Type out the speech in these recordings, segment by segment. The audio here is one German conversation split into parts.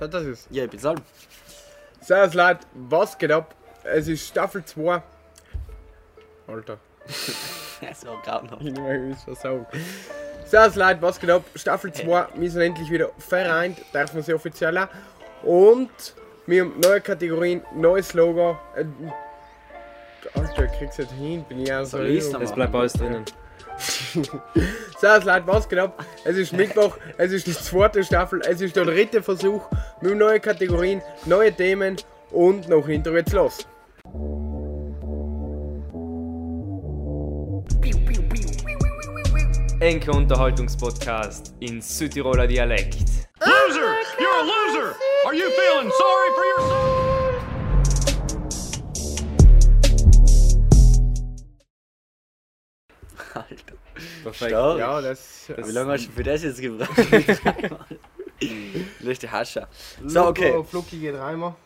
Ist. Ja, ich bin Salm. Servus Leute, was geht ab? Es ist Staffel 2. Alter, Das war grauenhaft. ich will es versagen. Servus Leute, was geht ab? Staffel 2, wir sind endlich wieder vereint, darf man sie offiziell auch. Und wir haben neue Kategorien, neues Logo. Äh, Alter, ich krieg's nicht hin, bin ich auch so. Es bleibt alles drinnen. Servus Leute, was ab? Es ist Mittwoch, es ist die zweite Staffel, es ist der dritte Versuch. Wir haben neue Kategorien, neue Themen und noch Intro jetzt los. Enke Unterhaltungspodcast in Südtiroler Dialekt. Loser! You're a loser! Are you feeling sorry for yourself? Alter. Perfekt. Stark. Ja, das. Wie lange hast du für das jetzt gebraucht? der Hascher. So, okay.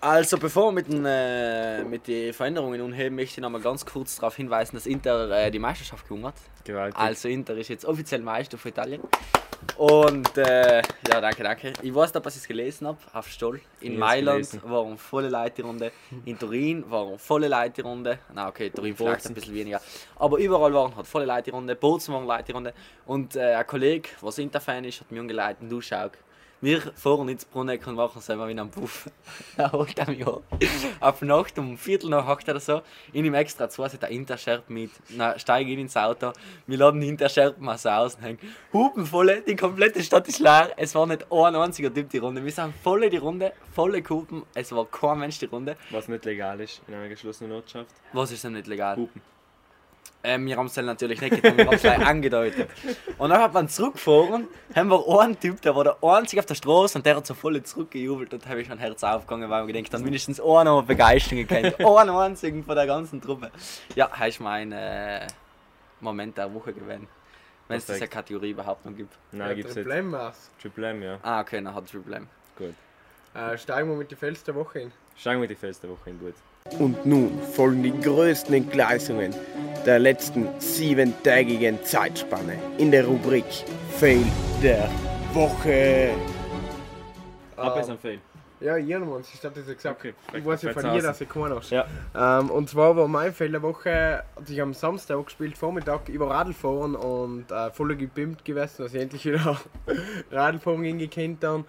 Also, bevor wir mit den, äh, mit den Veränderungen unheben, möchte ich noch mal ganz kurz darauf hinweisen, dass Inter äh, die Meisterschaft gewonnen hat. Gewaltig. Also, Inter ist jetzt offiziell Meister von Italien. Und äh, ja, danke, danke. Ich weiß nicht, was ich gelesen habe, auf Stoll. In Mailand gelesen. waren volle Leute-Runde, in Turin waren volle Leute-Runde. Na okay, Turin vielleicht ein bisschen weniger. Aber überall waren halt volle Leute-Runde, Bozen waren Leute-Runde. Und äh, ein Kollege, was Inter-Fan ist, hat mir angeleitet, du schau. Wir fahren ins Bruneck und machen selber wie ein Puff. Er holt mich ab. Auf Nacht um Viertel nach acht oder so. In ihm extra zwei hat der Interscherb mit. Na, steige ich ins Auto. Wir laden die Interscherb-Masse aus und hängen. Hupen volle, die komplette Stadt ist leer. Es war nicht ein einziger Typ die Runde. Wir sind volle die Runde, volle Hupen. Es war kein Mensch die Runde. Was nicht legal ist in einer geschlossenen Ortschaft. Was ist denn nicht legal? Hupen. Ähm, wir haben es dann natürlich nicht getan, wir haben es gleich angedeutet. Und dann hat man zurückgefahren, haben wir einen Typ, der war der einzige auf der Straße und der hat so voll zurückgejubelt und da habe ich mein Herz aufgegangen, weil ich gedacht habe, mindestens einen haben wir Begeisterung gekannt. einen einzigen von der ganzen Truppe. Ja, das ist mein äh, Moment der Woche gewesen. Wenn es diese. Kategorie überhaupt noch gibt. Nein, gibt's nicht. Problemmaß. Triple M, ja. Ah, okay, dann hat es Problem. Gut. Äh, steigen wir mit den Fels der Woche hin. Schauen wir die Feste Woche in gut. Und nun folgen die größten Entgleisungen der letzten siebentägigen Zeitspanne in der Rubrik Fail der Woche. Ab ist Ähm, ein Fail. Ja, irgendwann, ich habe das ja gesagt. Okay, ich weiß ja von dir, dass ich keinen hast. Ja. Ähm, und zwar war mein Fail der Woche, hat sich am Samstag gespielt, Vormittag über Radl fahren und äh, voll gepimpt gewesen, dass ich endlich wieder Radlfahren hingekannt habe.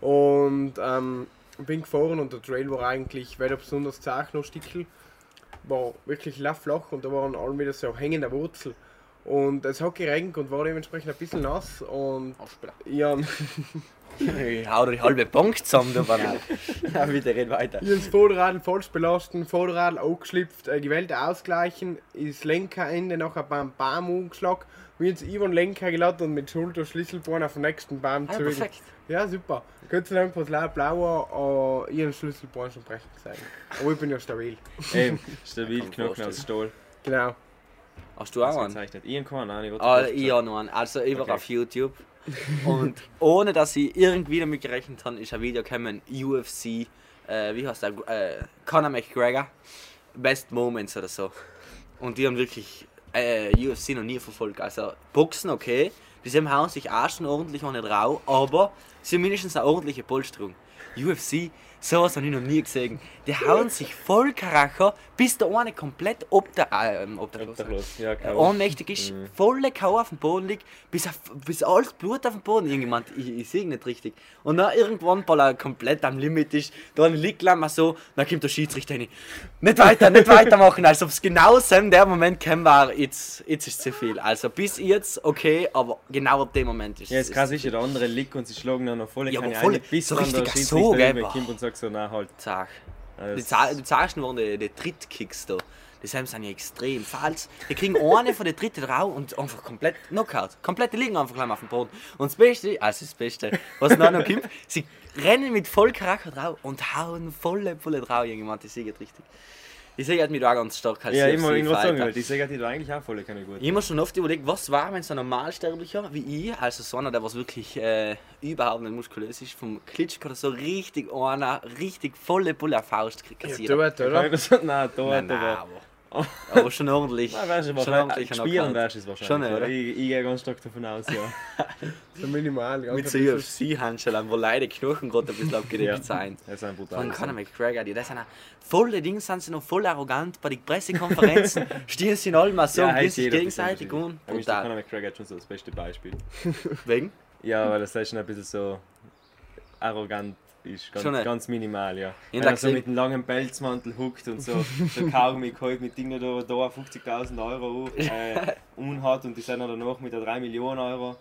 Und ähm, bin gefahren und der Trail war eigentlich weder besonders zart noch stickel. War wirklich flach und da waren alle wieder so hängende Wurzel. Und es hat geregnet und war dementsprechend ein bisschen nass und ja, Ich hau dir die halbe Bank zusammen, du Banal. Ja, bitte red weiter. Ich habe das Vorderrad falsch belasten, Vorderrad angeschlipft, äh, gewählt ausgleichen, das Lenkerende nachher beim Baum umgeschlagen, mir jetzt über den Lenker geladen und mit Schulter Schlüsselbein auf den nächsten Baum Ah, zurück. perfekt. Ja, super. Gott sei Dank war es leider blauer, äh, ihren Schlüsselbein schon brechen gesehen. Aber ich bin ja stabil. Ey, stabil, Knochen aus Stahl. Genau. Hast du auch einen? Ausgezeichnet. Ich habe keinen, nein, ich wollte Ah, ich habe noch einen. Also ich war Okay. auf YouTube. Und ohne dass ich irgendwie damit gerechnet habe, ist ein Video gekommen, UFC, äh, wie heißt der, äh, Conor McGregor, Best Moments oder so. Und die haben wirklich äh, UFC noch nie verfolgt. Also Boxen, okay, die haben hauen sich auch schon ordentlich an den Rau, aber sie haben mindestens eine ordentliche Polsterung. UFC, sowas habe ich noch nie gesehen. Die hauen sich voll Karacher, bis der eine komplett ob der, ähm, obdachlos, Obdachlos, ja, äh, ohnmächtig ist, Mhm. volle K.O. auf dem Boden liegt, bis, auf, bis alles Blut auf dem Boden irgendwann, ich, ich sehe nicht richtig. Und dann irgendwann, weil er komplett am Limit ist, dann liegt er mal so, dann kommt der Schiedsrichter rein. Nicht weiter, nicht weitermachen, als ob es genau so in dem Moment kam, war, jetzt, jetzt ist zu viel. Also bis jetzt okay, aber genau ab dem Moment ist Ja, jetzt krass ist ja, der andere liegt und sie schlagen dann noch voll Ja, aber voll- bis so der richtig so, gell, kommt und sagt so, nein, halt. Also, Die, die Zeichen waren die, die Trittkicks da. Die haben sind ja extrem falsch. Die kriegen eine von den dritten drauf und einfach komplett Knockout. Komplett, liegen einfach gleich auf dem Boden. Und das Beste, also das Beste, was noch noch kommt, sie rennen mit voll Charakter drauf und hauen volle Pulle drauf. Irgendwann, die sieht richtig. Ich sehe halt mich da auch ganz stark als ja, immer irgendwas sagen, weil die sagen, die da eigentlich auch voll keine gut. Ich habe mir schon oft überlegt, was war, wenn so ein Normalsterblicher wie ich, also so einer, der was wirklich äh, überhaupt nicht muskulös ist, vom Klitschko oder so richtig einer, richtig volle Pulle auf Faust kriegt. Ja, kassiert. dort, oder? Nein, da, Nein, nein, aber Aber schon ordentlich. Nein, wärst du schon ordentlich spielen wärst du es wahrscheinlich. Schon, oder? Ich, ich gehe ganz stark davon aus, ja. So minimal. Mit ein so bisschen. UFC-Handschellen, wo leider Knochen gerade ein bisschen abgedeckt sein. Das ist ein Von brutal. Conor McGregor, die das sind volle Dings, sind sie noch voll arrogant bei den Pressekonferenzen, stehen sie in allem mal so, Ja, sich jeder gegenseitig und brutal. Conor McGregor schon so das beste Beispiel. Wegen? Ja, weil das ist schon ein bisschen so arrogant ist. Ganz, Schon, ganz minimal, ja. Wenn er so mit einem langen Pelzmantel huckt und so, so Kaugummi geholt mit Dingen da, da 50.000 Euro Uhr, äh, unhat und die sind dann danach mit der 3 Millionen Euro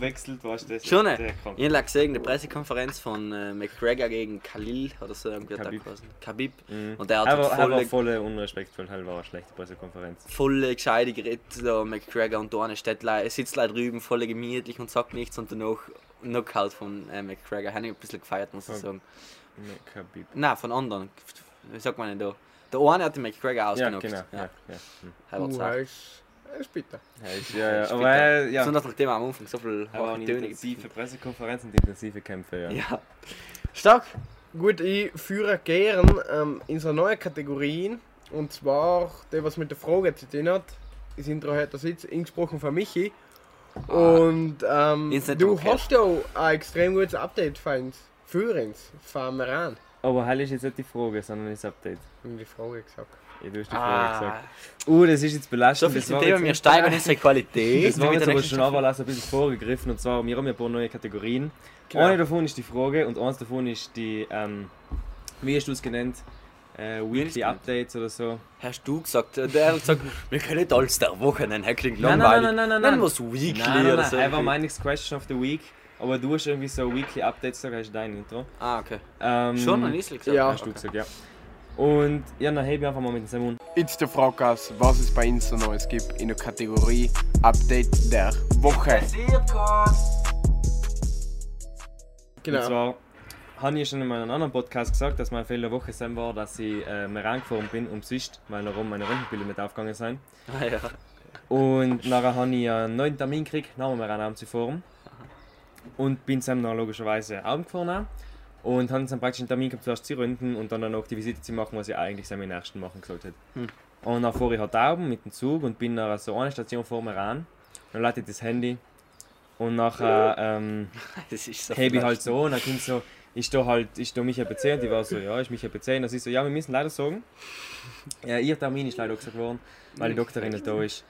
wechselt, weißt du, das Schon, ist ne? der. Ich habe gesehen, die Pressekonferenz von äh, McGregor gegen Khalil oder so, irgendwie hat er Khabib. Khabib. Mhm. Und der hat Er war, er war voll, voll unrespektvoll, halt war eine schlechte Pressekonferenz. voll gescheite geredet, da McGregor und da eine steht, le- sitzt da drüben, voll gemütlich und sagt nichts und danach Knockout von äh, McGregor. Habe ich ein bisschen gefeiert, muss ich sagen. Khabib. Nein, von anderen. Wie sagt man denn da? Der eine hat den McGregor Ja, ausgenockt. genau. Ja, ja. Hm. Er Uh, zart. er ist, er ist bitter. Ja, ist, ja, ja. Äh, ja, Besonders nachdem er am Anfang so viel er Töne intensive Pressekonferenz und intensive Kämpfe, ja. Ja. Stark. Gut, ich führe gern ähm, in so neue Kategorien. Und zwar, der was mit der Frage zu tun hat, das Intro hat das jetzt angesprochen von Michi. Und ähm, du okay. hast ja ein extrem gutes Update für uns. Für uns, von mir an. Aber hell ist jetzt nicht die Frage, sondern das Update. Ich die Frage gesagt. Ja, du hast die Frage Ah, gesagt. Uh, das ist jetzt so belastend. viel das zum war Thema, wir steigern unsere Qualität. Das war jetzt aber schon aber ein bisschen vorgegriffen und zwar, wir haben ja ein paar neue Kategorien. Genau. Eine davon ist die Frage und eins davon ist die, ähm, wie hast du es genannt? Äh, Weekly? Updates oder so. Hast du gesagt, äh, der hat gesagt, wir können nicht alles der Woche nennen, Herr klingt Nein, nein, langweilig. nein, nein, nein, Nennen nein. wir es Weekly Nein, nein, oder nein, so. einfach next question of the week. Aber du hast irgendwie so Weekly Updates, da hast du dein Intro. Ah, okay. Ähm, Schon ein Isli gesagt? Ja. Hast du gesagt, ja. Und ja, dann hebe ich einfach mal mit dem Mund. Jetzt der Frage aus, was es bei uns so Neues gibt in der Kategorie Update der Woche. Und Genau. zwar habe ich schon in meinem anderen Podcast gesagt, dass mein Fehler der Woche sein war, dass ich äh, mir reingefahren bin um Sicht, weil darum meine Röntgenbilder nicht aufgegangen sind. Ah, ja. Und nachher habe ich einen neuen Termin gekriegt, nach mir einen zu fahren. Und bin dann noch logischerweise Augen gefahren. auch. Und habe dann praktisch einen Termin gehabt, zuerst zu röntgen und dann noch die Visite zu machen, was ich eigentlich am ersten machen gesagt hätte. Hm. Und dann fahre ich halt Augen mit dem Zug und bin nach so einer Station vor mir an. Dann lade ich das Handy und nachher ähm, Das so hebe ich halt so und dann kommt so, ich stehe halt, ich stehe Michael PC und die war so, ja, ist Michael PC und dann sie so, ja, wir müssen leider sagen, ja, ihr Termin ist leider gesagt worden, weil die Doktorin nicht da ist.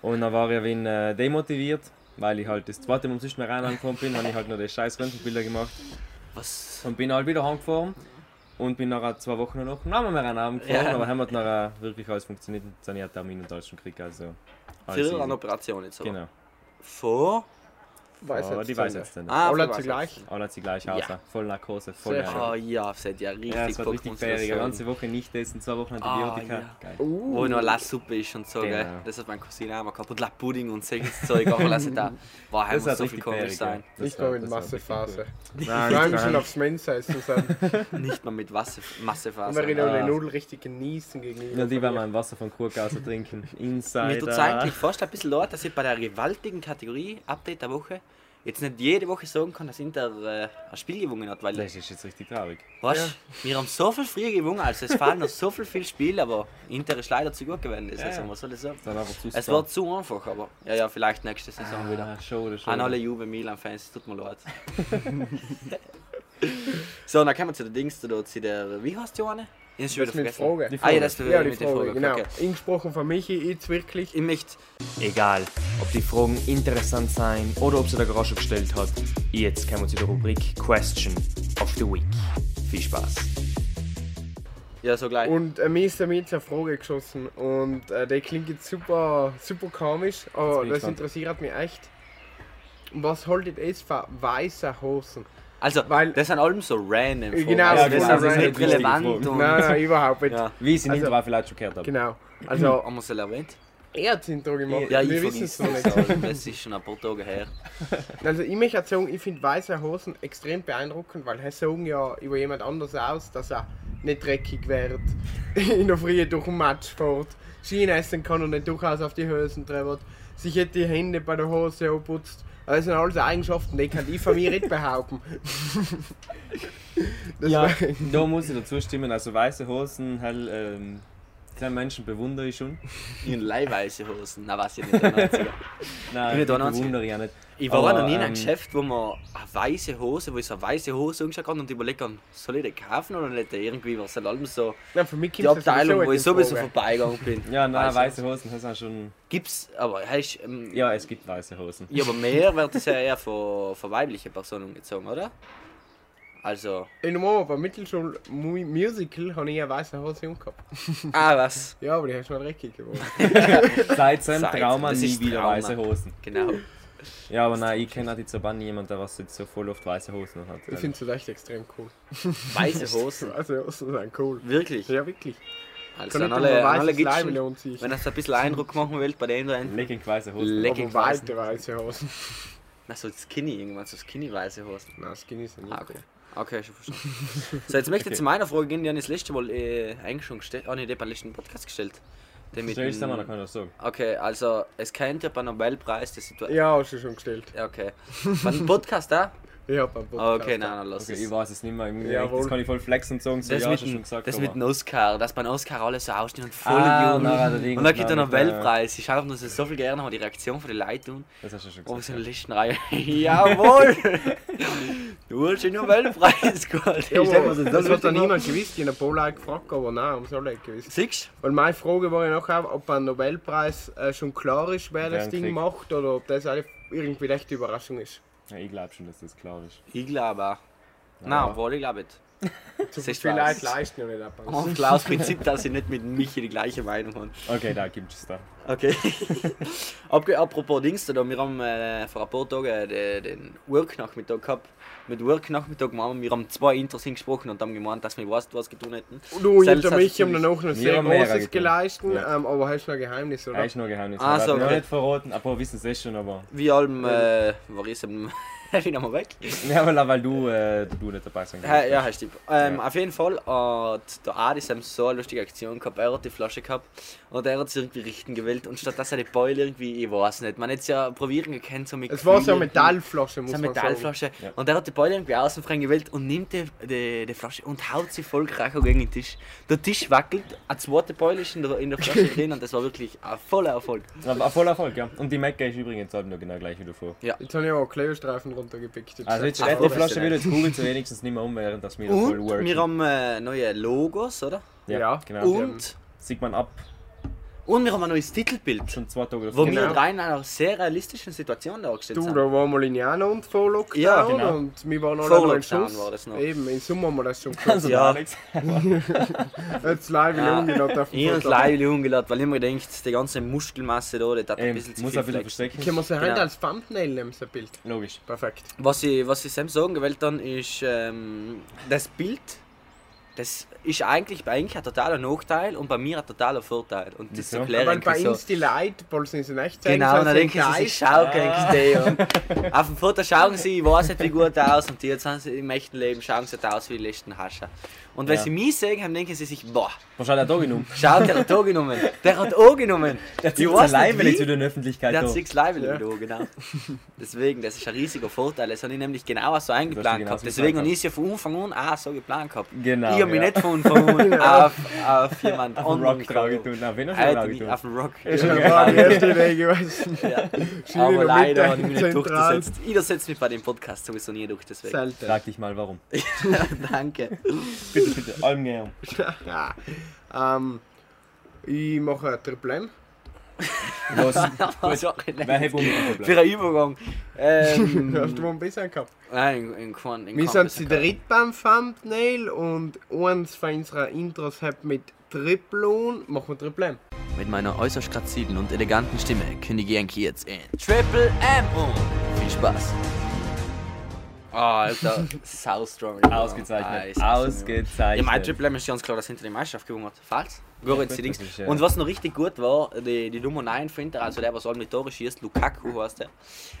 Und dann war ich ein äh, demotiviert, weil ich halt das zweite Mal umsonst mehr rein angefahren bin, habe ich halt noch die scheiß Röntgenbilder gemacht Was? und bin halt wieder heimgefahren und bin nachher zwei Wochen noch nochmal mehr rein gefahren, Ja. aber haben wir nachher wirklich alles funktioniert und dann einen Termin und alles schon gekriegt, also alles Für eine Operation jetzt aber. Genau, Vor? Weiß aber jetzt die weiß nicht. jetzt nicht. Ah, Alle für sie was gleich. jetzt? Alle hat sie gleich Ja. aus, voll Narkose, voll schön. Oh ja, das hat ja richtig Ja, es war richtig fähig. Eine ganze Woche nicht essen, zwei Wochen Ah, Antibiotika. ja. Geil. Wo Uh, noch Lasssuppe ist und so, Genau. gell? Das hat meine Cousine auch mal gehabt. Und La Pudding und solches Zeug, auch alles da. Boah, Das muss so viel komisch sein. ja. nicht mal mit Massephase. Nein, mich schon aufs Mensa zusammen. Nicht mal mit Wasser, Und Massefaser. wir reden Ah. die Nudeln richtig genießen gegenüber. Ja, die mir. mal ein Wasser von Kurkauser trinken. Mir tut es Insider. eigentlich fast ein bisschen leid, dass ich bei der gewaltigen Kategorie Update der Woche jetzt nicht jede Woche sagen kann, dass Inter äh, ein Spiel gewonnen hat, weil Das ist jetzt richtig traurig. weißt, wir haben so viel früher gewonnen, also es fallen noch so viel, viel Spiele, aber Inter ist leider zu gut gewesen. Das Ja, also, ja. was soll ich sagen? Es war zu einfach, aber ja, ja, vielleicht nächste Saison wieder. Ah, schade, schade. An alle Juve Milan-Fans, tut mir leid. so, dann kommen wir zu den Dings, zu der, wie heißt die eine? Ich Das mit. Frage. Die Ah ja, das Ja, die mit der Frage, Frage. genau. Okay. Ingesprochen von Michi, jetzt wirklich. Ich möchte Egal, ob die Fragen interessant sein oder ob sie der Garage gestellt hat. Jetzt kommen wir zu der Rubrik Question of the Week. Viel Spaß. Ja, so gleich. Und äh, mir ist damit eine Frage geschossen und äh, die klingt jetzt super, super komisch, aber das gespannt. interessiert mich echt. Was haltet ihr für weiße Hosen? Also, Weil- das sind allem so random Fragen. Genau, also, das das ist nicht relevant und... Nein, nein, überhaupt nicht. Ja. Wie ich es in Also- vielleicht schon gehört habe. Genau. Also, Haben wir es erwähnt? er hat das Intro gemacht. Ja, ich wir wissen es noch das. nicht. Das ist schon ein paar Tage her. Also, ich möchte sagen, ich finde weiße Hosen extrem beeindruckend, weil sie sagen ja über jemand anders aus, dass er nicht dreckig wird in der Früh durch den Matsch fährt. Schien essen kann und nicht durchaus auf die Hosen treibt. Sich hat die Hände bei der Hose abputzt. Das sind alles Eigenschaften, die kann ich von mir nicht behaupten. das Ja, da muss ich dazu stimmen. Also weiße Hosen, hell, ähm, Den Menschen bewundere ich schon. In leihweise Hosen. Na, was ich nicht. der 90er. Nein, Bin ich ich da 90er? bewundere ich auch nicht. Ich war Aber, noch nie in einem ähm, Geschäft, wo man eine weiße Hose, wo ich so eine weiße Hose angeschaut habe und überlegt habe, soll ich die kaufen oder nicht? Irgendwie war es halt allem so Nein, für mich die Abteilung, wo ich sowieso vorbeigegangen bin. Ja, nein, Weiße weiße Hosen, das ist auch schon. Gibt's, aber heißt, ähm, Ja, es gibt weiße Hosen. ja, aber mehr wird es ja eher von, von weiblichen Personen gezogen, oder? Also, In der Mama beim Mittelschul Mu- Musical habe ich eine weiße Hose angehabt. ah, was? Ja, aber die hast du mal dreckig geworden. Seit- Trauma das nie wieder Trauma. weiße Hosen. Genau. Ja, aber nein, ich kenne auch die Zaban niemand, der was jetzt so voll oft weiße Hosen hat. Ich finde es echt extrem cool. Weiße Hosen. Weiße Hosen sind cool. Wirklich? Ja, wirklich. Also Kann an alle, an alle Gitschen, wenn das ein bisschen Eindruck machen will bei denen da hinten. Legging weiße Hosen. Legging weite weiße Hosen. Na, so Skinny, irgendwann so Skinny-weiße Hosen. Nein, Skinny sind nicht Ah, okay. cool. Okay, schon verstanden. So, jetzt möchte ich Okay. zu meiner Frage gehen, die habe ich das letzte Mal äh, eigentlich schon gestellt. Oh ne, die beim letzten Podcast gestellt. Mit Stellst du mal, dann kann ich das sagen. Okay, also es kennt ja beim Nobelpreis die Situation. Ja, hast du schon gestellt. Ja, okay. Beim Podcast da? Ich hab einen Ah, Podcast. okay, nein, nein, lass Okay, es. ich weiß es nicht mehr. Ich- Jawohl. Das kann ich voll flexen und sagen, so, Das, ja, mit, du schon dem, gesagt. das aber- mit dem Oscar, dass beim Oscar alle so ausstehen und voll Ah, na, der Ding, Und dann gibt mit der- Nobelpreis. Ich schaue mir das so viel gerne an, die Reaktion von den Leuten. Das hast du schon Oh, gesagt. in der letzten Reihe. Jawohl! du hast geholt. Ja, Ich sag, aber was ist das hat dann niemand gewusst. Ich habe ein paar Leute gefragt, aber nein, haben sie alle nicht gewusst. Siehst Weil meine Frage war ja nachher, ob ein Nobelpreis äh, schon klar ist, wer das Ding kriegt. macht oder ob das einfach irgendwie echt eine Überraschung ist. Ja, ich glaube schon, dass das klar ist. Ich glaube auch. Nein, Ja. obwohl ich glaube nicht. Du aus. Leute leisten ja nicht ab. Und klar, das Prinzip, dass ich nicht mit Michi die gleiche Meinung habe. Okay, da gibt es da. Okay. Apropos Dings, da, wir haben äh, vor ein paar Tagen äh, den Work-Nachmittag gehabt. Mit Work-Nachmittag haben wir haben zwei Intros gesprochen und haben gemeint, dass wir was, was getan hätten. Du und Selbst hast Michi du haben dann auch noch sehr Großes geleistet, Ja. ähm, aber hast du noch ein Geheimnis, oder? Er ist noch Geheimnis. Ah, Ah, okay. nicht verraten. Ein paar wissen es eh schon, aber. Wie allem äh, war ich eben wieder mal weg. Ja, weil, weil du, äh, du nicht dabei sein Ja, ja, heißt ähm, Ja. Auf jeden Fall hat der Adis haben so eine lustige Aktion gehabt. Er hat die Flasche gehabt und er hat sie irgendwie richten gewählt. Und statt dass er die Beule irgendwie, ich weiß nicht, man hätte es ja probieren gekannt, so mit Es war so eine Metallflasche, muss so eine man sagen. Metallflasche. Ja. Und er hat die Beule irgendwie außen frei gewählt und nimmt die, die, die Flasche und haut sie voll Kracher gegen den Tisch. Der Tisch wackelt, eine zweite Beule ist in der, in der Flasche drin und das war wirklich ein voller Erfolg. Ein voller Erfolg, ja. Und die Mecca ist übrigens halt noch genau gleich wie davor. Jetzt habe ich auch Klebestreifen runtergepickt. Also jetzt steht die Flasche wieder, jetzt kugeln sie wenigstens nicht mehr um, während das wir voll Und worken. wir haben äh, neue Logos, oder? ja, Ja. genau. Und, Sieht man ab, und wir haben ein neues Titelbild. schon zwei Tage Wo davor. Genau. wir drei in einer sehr realistischen Situation dargestellt Du, sind. da waren wir in Jana und vor Lockdown Ja, genau. und wir waren alle Vor noch in Schuss. war das noch. Eben, im Sommer haben wir das schon Also gemacht. Ja. Jetzt live Ja. umgeladen auf dem Ich habe live umgeladen, weil ich mir denkt, die ganze Muskelmasse da, das hat ein bisschen zu muss viel ein bisschen verstecken. Können wir sie Genau. heute als Thumbnail nehmen, so ein Bild? Logisch. Perfekt. Was ich, was ich Sam sagen gewählt dann ist, ähm, das Bild, das ist eigentlich bei eigentlich ein totaler Nachteil und bei mir ein totaler Vorteil. Und das Wieso? erkläre ich bei so. uns die Leute, weil sie es nicht Genau, und dann denken sie, sie schauen ja. Auf dem Foto schauen sie, ich weiß nicht wie gut aus und jetzt sind sie im echten Leben schauen sie nicht aus wie die letzten Hascher. Und wenn Ja. sie mich sehen, dann denken sie sich, boah, Wahrscheinlich hat er genommen. schau, der hat auch genommen. Der hat auch genommen. Der Ich zieht weiß sein nicht wieder in der Öffentlichkeit. Der hat da. sechs Level Ja. ja. genau. Deswegen, das ist ein riesiger Vorteil. Das habe ich nämlich genau so eingeplant genauso gehabt. Deswegen habe ich es ja von Anfang an auch so geplant gehabt. Genau, ich habe mich ja. nicht von Anfang an auf, auf jemand Auf den anderen Rock tun. Na, wen hast du tun? auf den Rock. Das war die erste Idee gewesen. Aber leider habe ich mich nicht durchgesetzt. Ich setze mich bei dem Podcast sowieso nie durch, deswegen. Selten. Frag dich mal, warum. Danke. Bitte, allem gern. ähm, ich mache ein Triple M. Was? Was auch Für einen Übergang. Ähm, Hast du mal ein bisschen gehabt? nein, in, in Wir sind bisschen zu dritt beim Thumbnail und eins von unseren Intros hat mit Triple on. Machen wir Triple M. Mit meiner äußerst grazilen und eleganten Stimme kündige ich eigentlich jetzt in Triple M um. Viel Spaß. Ah, Alter, sau strong. Ausgezeichnet. Ah, Ausgezeichnet. Ja, mein Triple M ist ganz klar, dass hinter die Meisterschaft gewonnen hat. Falls? Goritz, gut, die Dings. ja. Und was noch richtig gut war, die, die Nummer 9 von Inter, also der, was alle mit Tore schießt, Lukaku heißt der.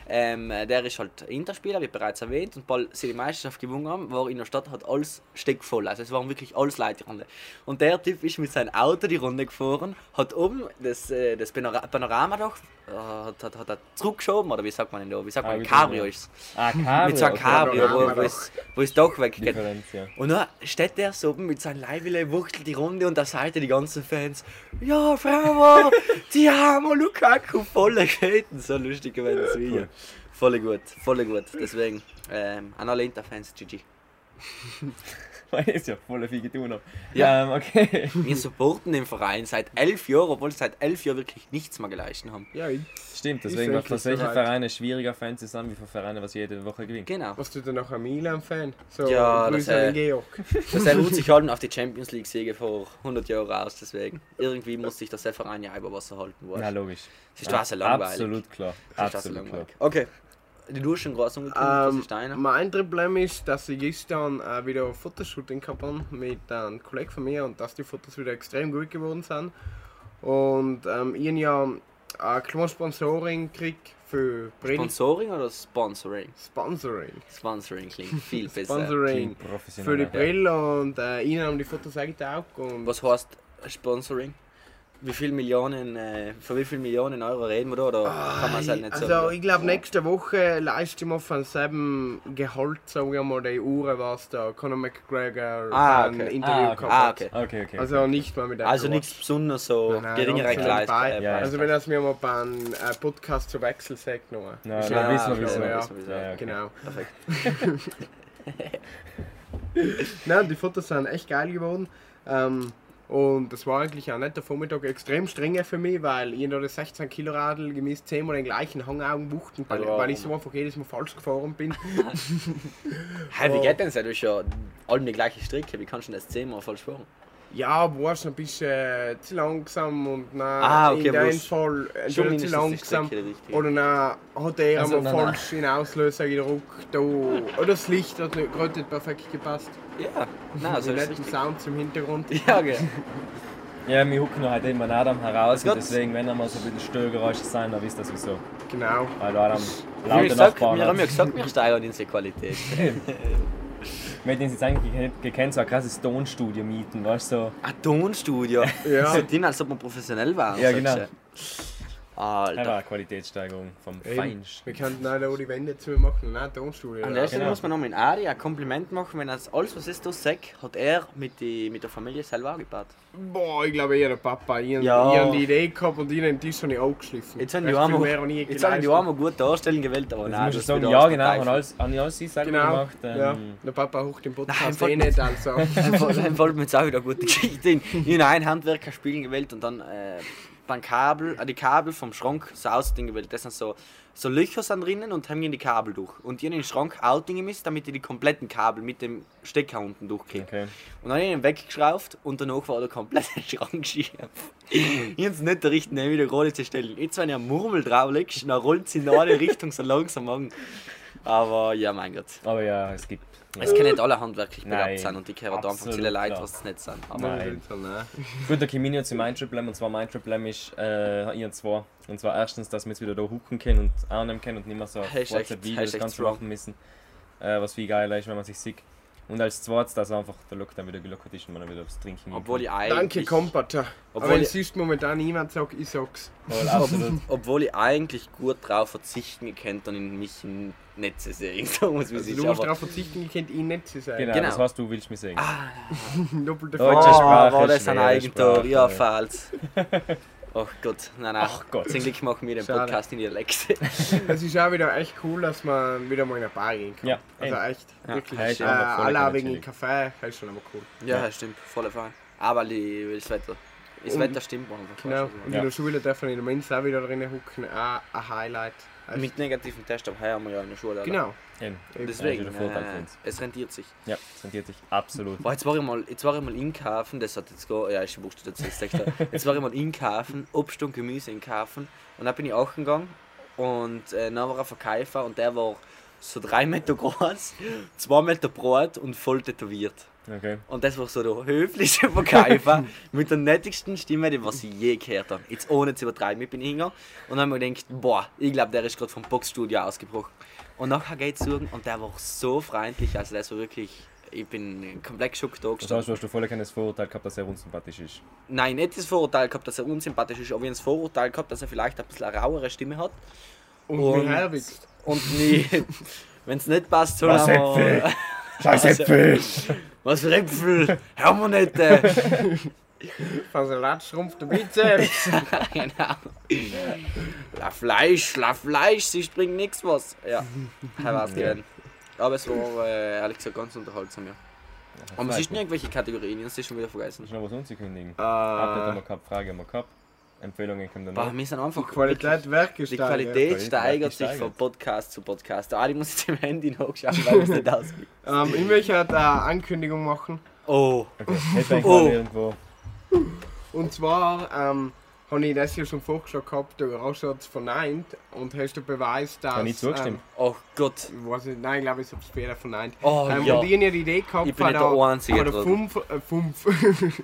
Ähm, der ist halt Interspieler, wie bereits erwähnt. Und bald sie die Meisterschaft gewonnen haben, war in der Stadt hat alles steckvoll. Also es waren wirklich alles Leute die Runde. Und der Typ ist mit seinem Auto die Runde gefahren, hat oben das, äh, das Panora- Panoramadach äh, hat, hat, hat er zurückgeschoben, oder wie sagt man denn da? Wie sagt Ah, man? wie Cabrio ist Ah, Cabrio. Mit so einem okay. Cabrio, wo, wo, es, wo es doch weggeht. Ja. Und dann steht der so oben mit seinem Leibele, wuchtelt die Runde und da seite die ganze ganzen Fans, ja, Bravo, die haben Lukaku voll gehaten. So lustig gewesen das Video. Voll gut, voll gut. Deswegen, ähm, an alle Inter-Fans, GG. Weil ist ja voll viel getan noch. Ja. Ähm, okay. Wir supporten den Verein seit elf Jahren, obwohl sie seit elf Jahren wirklich nichts mehr geleistet haben. Ja, ich, Stimmt, deswegen macht wirklich für solche. Vereine schwieriger Fans zu sein, wie für Vereine, was jede Woche gewinnen. Genau. was tut denn noch ein Milan-Fan? So, Ja, das, äh, Georg. Das ruht sich halt auf die Champions League-Siege vor 100 Jahren aus, deswegen. Irgendwie muss sich das der Verein ja über Wasser halten. weißt Ja, du. logisch. Es ist so langweilig. Absolut klar. Absolut klar. langweilig. Okay. Du hast schon groß umgekündigt, das Ähm, ist deiner. mein Problem ist, dass ich gestern äh, wieder ein Fotoshooting gehabt habe mit einem Kollegen von mir und dass die Fotos wieder extrem gut geworden sind. Und ähm, ich habe ja ein kleines Sponsoring gekriegt für Brillen. Sponsoring oder Sponsoring? Sponsoring. Sponsoring klingt viel besser. Sponsoring Klingt für die. Brille und äh, ihnen haben die Fotos eingetaugt. Und Was heißt Sponsoring? Wie viel Millionen, äh, für wie viel Millionen Euro reden wir da? Oder kann man es halt nicht also sagen? ich glaube nächste Woche leiste ich mir von selben Gehalt, sagen wir mal, die Uhr, was da Conor McGregor Ah, ein okay. Interview Ah, okay. gehabt Ah, okay. Okay, okay. Also nicht mal mit einem Also nichts besonders so Nein, nein, geringere absolut Kleid. dabei. Äh, Ja, Also wenn das mir mal beim äh, Podcast zu Wechsel sagt, noch. Na, Ist dann ja, wissen wir, okay, wieso. ja, wissen wir. Ja. Genau. Perfekt. Nein, die Fotos sind echt geil geworden. Ähm, und das war eigentlich ein netter Vormittag, extrem streng für mich, weil ich noch das 16 Kilo Radl gemäß zehnmal den gleichen Hangaugen buchten, weil, Ja. weil ich so einfach jedes Mal falsch gefahren bin. Hey, wie geht denn das? Du hast ja allem die gleiche Strecke. Wie kannst du denn das zehnmal falsch fahren? Ja, war es ein bisschen zu langsam und nein, Ah, okay, in dem Fall Schon entweder zu langsam oder nein, hat er Also, einmal nein, in Auslöser gedruckt da, oder das Licht hat nicht, gerade nicht perfekt gepasst. Ja, nein, also den ist netten richtig. Sound im Hintergrund. Ja, genau. Ja, wir hucken halt immer Adam heraus und deswegen, wenn einmal so ein bisschen Störgeräusche sein, dann wisst ihr wieso. Genau. Weil Adam Wie laute gesagt, Nachbarn wir haben ja gesagt, wir steigern unsere Qualität. Wir hätten uns jetzt eigentlich gekannt, so ein krasses Tonstudio mieten, weißt du? So. Ein Tonstudio. Ja. So tun, als ob wir professionell waren. Ja, genau. Du. Das Alter. war eine Qualitätssteigerung vom Eben. Feinsten. Wir könnten auch da die Wände zu machen, nein, Tonstudio. An der Stelle genau. muss man nochmal in Ari ein Kompliment machen, wenn er alles, was es da sagt, hat er mit, die, mit der Familie selber auch gebaut. Boah, ich glaube eher der Papa. Ich, Ja. ich habe die Idee gehabt und ich habe den Tisch habe ich auch geschliffen. Jetzt haben die ich jetzt haben die. Arme gut darstellen gewählt, aber Jetzt nein, muss ich das sagen, ja genau, haben alles, haben die alles sie selber Genau. gemacht. Ähm, ja. Der Papa hoch den Nein, Podcast eh nicht, also. Dann fällt mir jetzt auch wieder eine gute Geschichte in. Ich habe einen Handwerker spielen gewählt und dann äh, beim Kabel, äh, die Kabel vom Schrank so ausdingen gewählt. Das sind so, so Löcher sind drinnen und haben die Kabel durch. Und ich habe den Schrank outdingen müssen, damit ich die kompletten Kabel mit dem Stecker unten durchkriege. Okay. Und dann habe ich ihn weggeschraubt und danach war der komplette Schrank schief. Es nicht richtig den wieder gerade zu stellen. Jetzt, wenn eine Murmel drauflegst, dann rollt sie in eine Richtung so langsam an. Aber ja, mein Gott. Aber ja, es gibt. Es können nicht alle handwerklich begabt sein und die kehren da einfach viele Leute, was es nicht sind. Aber Nein. Nein. Gut, der Kimini hat zu mein Problem und zwar mein Problem ist, äh, ihr zwei. Und zwar erstens, dass wir jetzt wieder da hucken können und annehmen können und nicht mehr so auf Hashtag- WhatsApp-Video das Hashtag Ganze strong. machen müssen. Äh, was viel geiler ist, wenn man sich sieht. Und als zweites, dass einfach der Lockdown wieder gelockert ist und man dann wieder aufs Trinken obwohl ich eigentlich. Danke, Kompata. Obwohl Aber ich- es ist momentan niemand sagt, ich sag's. absolut. Obwohl ich eigentlich gut drauf verzichten könnte und in mich in Netze sehen. So muss wie Also du musst darauf verzichten, ich könnte ihn nicht zu sein. Genau, Genau. das heißt, du willst mich sehen. Doppelte Deutsche. Sprache, war das ein Eigentor? Sprache. Ja, falls. Ach Gott, nein, nein. Ach Gott. Zum Glück machen wir den Schade. Podcast in Dialekt. Es ist auch wieder echt cool, dass man wieder mal in eine Bar gehen kann. Ja, also echt, Ja, wirklich. ja, ist äh, alle wegen chillig. Kaffee, das ist schon aber cool. ja, stimmt, voll fein. Aber die, das Wetter. Das Und- Wetter stimmt einfach. Genau. Und in der Schule dürfen in der Mensa auch wieder drinnen hucken. Auch ein Highlight. Also, Mit negativen Test, aber haben wir ja in der Schule. genau. Eben. Deswegen, Ja, Vorteil für äh, uns. es rentiert sich. Ja, das rentiert sich absolut. Boah, jetzt war ich mal, jetzt war ich mal einkaufen, das hat jetzt gar, ja, Buchstabe dazu, das er. Jetzt war ich mal einkaufen, Obst und Gemüse einkaufen und dann bin ich auch gegangen und äh, dann war ein Verkäufer und der war so drei Meter groß, zwei Meter breit und voll tätowiert. Okay. Und das war so der höflichste Verkäufer mit der nettigsten Stimme, die was ich je gehört habe. Jetzt ohne zu übertreiben, ich bin hingegangen und dann habe ich mir gedacht, boah, ich glaube, der ist gerade vom Boxstudio ausgebrochen. Und nachher geht es und der war so freundlich, also das war wirklich, ich bin komplett geschockt da Das gestanden. heißt, du hast du voll keines Vorurteil gehabt, dass er unsympathisch ist. Nein, nicht das Vorurteil gehabt, dass er unsympathisch ist, aber ich habe das Vorurteil gehabt, dass er vielleicht ein bisschen eine rauere Stimme hat. Und, Und- und nie, wenn es nicht passt, soll Was er. Scheiß Äpfel! Was für Äpfel? Hör mal nicht. Äh. Von Salat schrumpft der Bizeps. genau. La Fleisch, la Fleisch, sie bringt nichts was. Ja, Herr war's gewesen. Aber es war äh, ehrlich gesagt ganz unterhaltsam, ja. Aber es ist nicht irgendwelche Kategorien, das ist schon wieder vergessen. Ist noch was unzukündigen? Update haben äh, wir gehabt, Frage haben wir gehabt. Empfehlungen kommen Boah, dann wir sind die einfach Qualität Werk Die Qualität Qualität steigert sich von Podcast zu Podcast. Ah, ich muss jetzt im Handy nachschauen, weil es nicht ausgeht. Ähm, ich möchte eine Ankündigung machen. Oh, Okay, Oh. oh. irgendwo. Und zwar ähm, habe ich das hier schon vorgeschlagen gehabt, der Rauschatz verneint und hast du Beweis, dass. Habe ich zugestimmt? oh Gott. Ähm, weiß nicht, nein, ich glaube, ich habe es später verneint. Oh ähm, ja. Und ich habe die Idee gehabt, Ich bin nicht von der Einzige der drin. fünf, äh, fünf,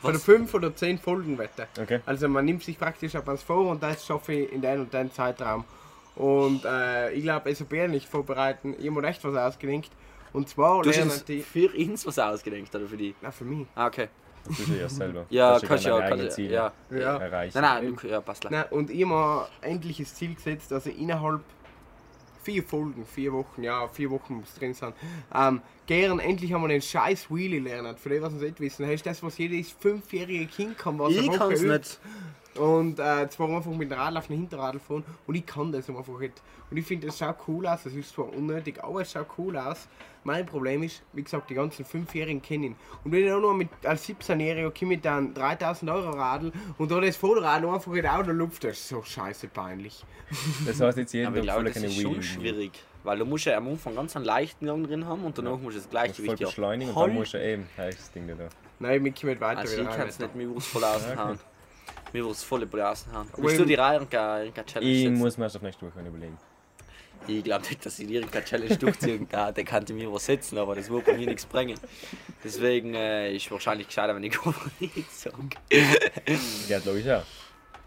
von der fünf oder zehn Folgen wette. Okay. Also man nimmt sich praktisch etwas vor und das schaffe ich in den und den Zeitraum. Und äh, ich glaube, SAP nicht vorbereiten, ich habe mir echt was ausgedenkt. Und zwar Du hast lernen die. für uns was ausgedenkt, oder für die? Na, für mich. Ah, okay. Das ist ja selber. Ja, Kannst ja. eigenen Kannst, Ziele ja. Ja. erreichen. Nein, nein, du, ja, passt klar. Na, und ich habe mir endlich das Ziel gesetzt, dass ich innerhalb vier Folgen, vier Wochen, ja, vier Wochen muss drin sein, ähm, gern endlich einmal den scheiß Wheelie lernen. Für die, was wir nicht wissen, das ist das, was jedes fünfjährige Kind kann, was Ich kann's übt. nicht. Und äh, zwar einfach mit dem Radl auf den Hinterradl fahren und ich kann das einfach nicht. Und ich finde, das schaut cool aus, das ist zwar unnötig, aber es schaut cool aus. Mein Problem ist, wie gesagt, die ganzen Fünfjährigen kennen ihn. Und wenn ich auch noch mit, als 17-Jähriger komme mit einem 3000 Euro Radl und da das Vorderrad einfach in der Autoluft, das ist so scheiße peinlich. Das heißt jetzt jeden Aber ich glaube, voll das keine ist schon schwierig. Weil du musst ja am Anfang ganz einen leichten Gang drin haben und danach musst du das voll Gleichgewicht ja beschleunigen und voll- dann musst du eben das Ding da. Nein, mich kommt weiter Also ich wieder kann es nicht, mir muss voll raushauen. Mir muss voll voll raushauen. Aber Willst du im- die Reihe und keine keine Challenge Ich setzen? muss mir erst auf nächste Woche überlegen. Ich glaube nicht, dass ich irgendeine Challenge durchziehen kann. Der könnte mir was setzen, aber das wird bei mir nichts bringen. Deswegen äh, ist wahrscheinlich gescheiter, wenn ich gar nichts sage. Ja, logisch auch.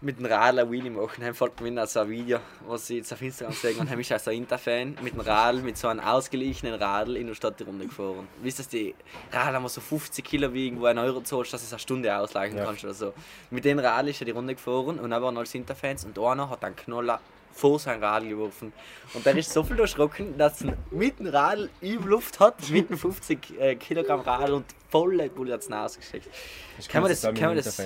Mit dem Radl ein Wheelie machen. Dann folgt mir so ein Video, was ich jetzt auf Instagram sehe. Und dann ist auch so ein Interfan mit dem Radl, mit so einem ausgeglichenen Radl in der Stadt die Runde gefahren. Wisst ihr, die Radl haben so 50 Kilo wiegen, wo ein Euro zahlst, dass du es eine Stunde ausleihen Ja. kannst oder so. Mit dem Radl ist er die Runde gefahren und dann waren alles Interfans und einer hat einen Knoller vor sein Radl geworfen. Und der ist so viel erschrocken, dass er mit dem Radl in Luft hat, mit dem 50 äh, Kilogramm Radl und volle Bulle hat es ausgesteckt. Ich Kann man das kann man das-.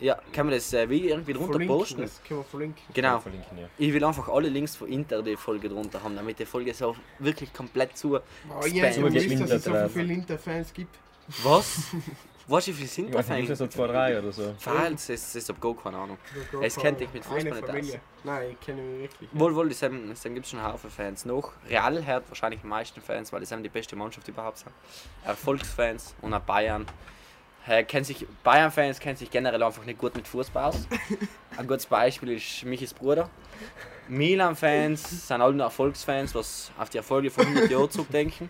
Ja, kann man das äh, Video irgendwie drunter Verlinken, posten? das können wir verlinken. Genau. Verlinken, ja. Ich will einfach alle Links von Inter die Folge drunter haben, damit die Folge so wirklich komplett zu. Oh, ich Spam. nicht gewusst, dass es so viele Interfans gibt. Was? Weißt du, wie viele sind da nicht, so zwei, drei oder so. Falls, es ist ab gar keine Ahnung. Es kennt dich mit Fußball Eine nicht Familie. Nein, ich kenne mich wirklich. Wohl, wohl, das gibt es schon einen Haufen Fans. Noch Real hat wahrscheinlich die meisten Fans, weil haben die beste Mannschaft überhaupt sind. Erfolgsfans und auch Bayern. Äh, kennt sich, Bayern-Fans kennen sich generell einfach nicht gut mit Fußball aus. Ein gutes Beispiel ist Michis Bruder. Milan-Fans sind alle nur Erfolgsfans, was auf die Erfolge von 100 Jahren zurückdenken.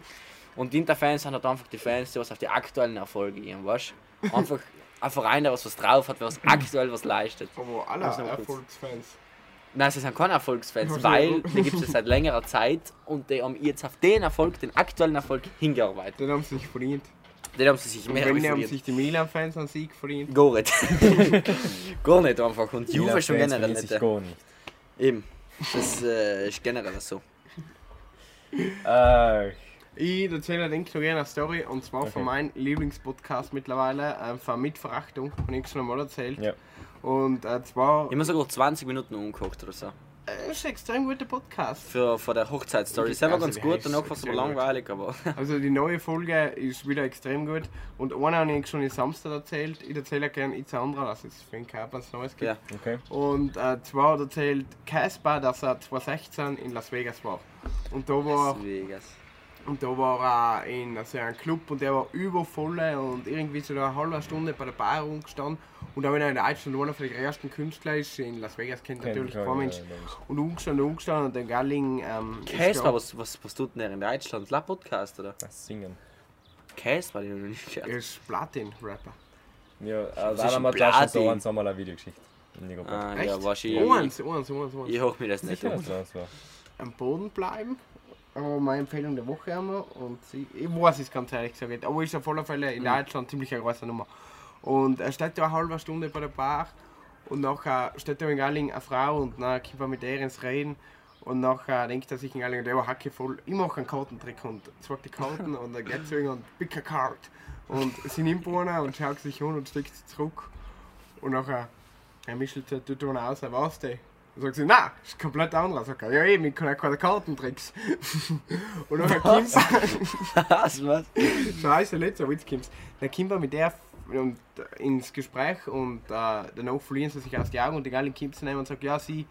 Und Inter-Fans sind halt einfach die Fans, die was auf die aktuellen Erfolge gehen, weißt du? Einfach ein Verein, der was, was drauf hat, der was aktuell was leistet. Aber alle. Erfolgsfans. Nein, sie sind keine Erfolgsfans, weil die gibt es seit längerer Zeit und die haben jetzt auf den Erfolg, den aktuellen Erfolg hingearbeitet. Den haben sie sich verdient. Den haben sie sich mehr als haben verdient. sich die Milan-Fans an Sieg verdient. Gar nicht. Gar nicht einfach. Und Juve schon generell nicht. sich gar nicht. Eben. Das äh, ist generell so. Äh, Ich erzähle noch gerne eine Story und zwar Okay. von meinem Lieblingspodcast mittlerweile, äh, von Mitverachtung, habe ich schon einmal erzählt. ja. Und äh, zwar, Immer sogar 20 Minuten umgekocht oder so. äh, ist ein extrem guter Podcast. Für, für der Hochzeitsstory. Ist selber Also, ganz gut, danach war es aber langweilig, aber. Also die neue Folge ist wieder extrem gut. Und eine habe ich schon in Samstag erzählt. Ich erzähle gerne jetzt andere, dass es für den Körper was Neues gibt. Ja. Okay. Und äh, zwar erzählt Casper, dass er 2016 in Las Vegas war. Und da war Las Vegas. Und da war er in also einem Club und der war übervoll und irgendwie so eine halbe Stunde bei der Bar rumgestanden. Und da bin ich in Deutschland einer von den ersten Künstler ist, in Las Vegas kennt natürlich kein Mensch. ja. Und umgestanden, umgestanden und der Galling. Ähm, da- was, was, was tut denn der in Deutschland? La Podcast oder? Das Singen. Casper, den ich noch nicht Er gehört. ist Platin-Rapper. Ja, ist also ein haben wir gleich schon so einen Sommer eine Videogeschichte. Ah, Echt? ja, wahrscheinlich. Eins, eins, eins, eins. Ich hoch mir das nicht Sicher, dass das war. Am Boden bleiben. Aber meine Empfehlung der Woche haben wir. Und sie, ich weiß es ganz ehrlich gesagt. Aber ist auf alle Fälle in Deutschland ziemlich eine große Nummer. Und er steht da eine halbe Stunde bei der Bar. Und nachher steht da in Galling eine Frau und dann kommt er mit ihr ins Reden. Und nachher denkt er sich in Galling, der hacke voll. Ich mache einen Kartentrick und zeigt die Karten und er geht zu ihm und pick a card. Und sie nimmt eine und schaut sich an und steckt sie zurück. Und nachher, er mischelt tut eine aus, er weiß die. Und sagt sie, nein, ist komplett anders. Sagt er, ja eben, ich kann ja keine Kartentricks. und kommt sie, Was, was? scheiße, so Witz kommt Dann kommt er mit der und, ins Gespräch und äh, danach verlieren sie sich aus die Augen und die Geile kommt zu nehmen und sagt, ja, sie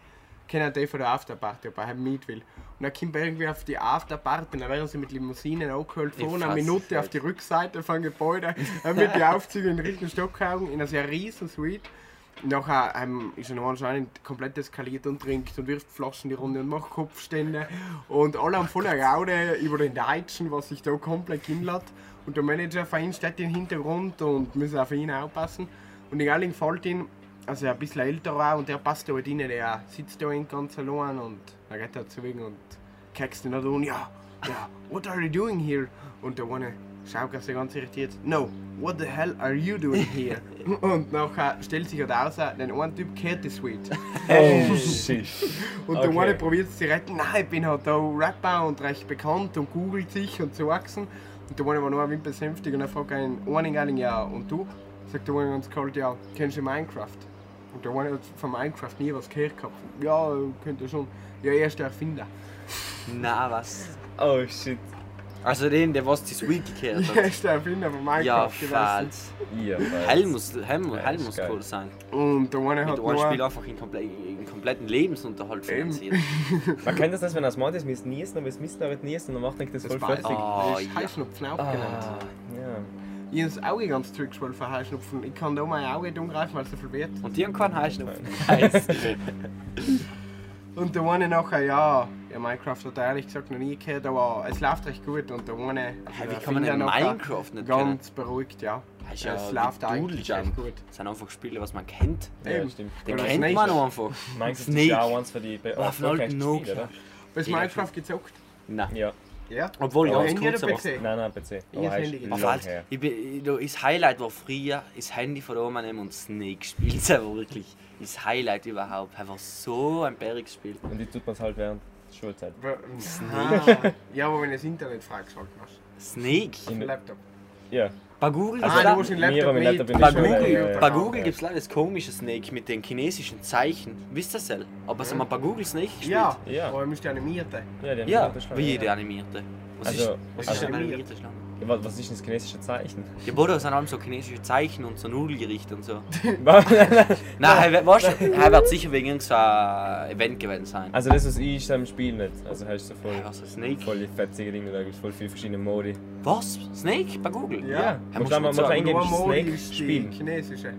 kennen die von der Afterparty, ob er mit will. Und dann kommt er irgendwie auf die Afterparty und dann werden sie mit Limousinen angeholt, vorne eine Minute auf die Rückseite vom Gebäude, dann mit die Aufzüge in Richtung Stockhaus, in einer sehr riesen Suite. Und Nachher ähm, ist er noch anscheinend komplett eskaliert und trinkt und wirft Flaschen in die Runde und macht Kopfstände. Und alle haben voller Gaude über den Deutschen, was sich da komplett hinlässt. Und der Manager von ihm steht im Hintergrund und muss auf ihn aufpassen. Und die Galling fällt ihn, also ein bisschen älter war und der passt da halt rein, der sitzt da in ganz allein und er geht da zu ihm und keckst ihn an, ja, ja, what are you doing here? Und der eine schaut sich ganz irritiert, no, what the hell are you doing here? und nachher stellt sich halt raus, der eine Typ kehrt die Suite. Oh shit. Und der Okay. eine probiert es zu retten, nein, ich bin halt da Rapper und recht bekannt und googelt sich und so wachsen. Und der eine war nur ein Wimpel sänftig und er fragt einen, einen Geiling, ja, und du? Sagt der eine ganz kalt, ja, kennst du Minecraft? Und der eine hat von Minecraft nie was gehört gehabt. Ja, könnte schon. Ja, er ist der Erfinder. Na, was? Oh shit. Also den, der was die Suite gekehrt hat. ist der Erfinder von Minecraft Ja, gewesen. falls. Ja, Hell muss, hell, Ja, muss cool sein. Und der eine Mit hat einem Spiel nur... einfach in, komple in kompletten Lebensunterhalt Eben. finanziert. Man kennt das, dass wenn er smart ist, müsst niesen, aber es müsst aber nicht niesen und dann macht euch das Das voll fertig. Ah, Das ist ja. Heißnupfen auch Ah, genannt. ja. Ich habe das Auge ganz zurückgeschwollen von Heißnupfen. Ich kann da mein Auge umgreifen, weil es so viel wird. Und die haben keinen Heißnupfen. Und der eine nachher, ja, ja Minecraft hat er ehrlich gesagt noch nie gehört, aber es läuft recht gut. Und der eine, also Hey, wie kann man denn Minecraft nicht kennen? Ganz beruhigt, ja. Ist Ja, ja es läuft eigentlich recht gut. Das sind einfach Spiele, was man kennt. Ja, Eben. stimmt. Den Oder kennt Snake. man auch einfach. Minecraft ist Snake. ja auch eins von die erfolgreichsten. Spiele, oder? Hast du Ja, Minecraft gezockt? Nein. Ja. Ja. Obwohl, Aber ganz Handy kurz. PC? Nein, nein, PC. Ich Aber Handy. Ich bin, da- das Highlight war früher das Handy von Oma nehmen und Snake war wirklich das Highlight überhaupt. Einfach so ein bäriges Spiel. Und die tut man es halt während der Schulzeit. Ah, ja, aber wenn du das Internet freigeschaltet hast. Snake? Auf dem Laptop. Ja. Bei Google Also ah, du Laptop mit. Laptop Bei Google, bei ja. Google gibt es leider das komische Snake mit den chinesischen Zeichen. Wisst ihr das? selbst? Aber sind wir bei Google Snake gespielt? Ja, Ja. aber er müsste animierte. Ja, die haben Ja, das schon, wie ja. die animierte. Was Also- ist, was also- ist ein animierter Schlange? Ja, wa- Was ist denn das chinesische Zeichen? Ja, Bruder, das sind allem so chinesische Zeichen und so Nudelgerichte und so. Was? Nein, er, weißt, du, er wird sicher wegen irgend so ein Event gewesen sein. also das, was ich ist am Spiel nicht. Also hast du so voll, Was, Snake? voll die fetzige Dinge, da gibt es voll viele verschiedene Modi. Was? Snake? Bei Google? Ja. Ja, muss man mal eingeben, Snake ist die spielen. chinesische.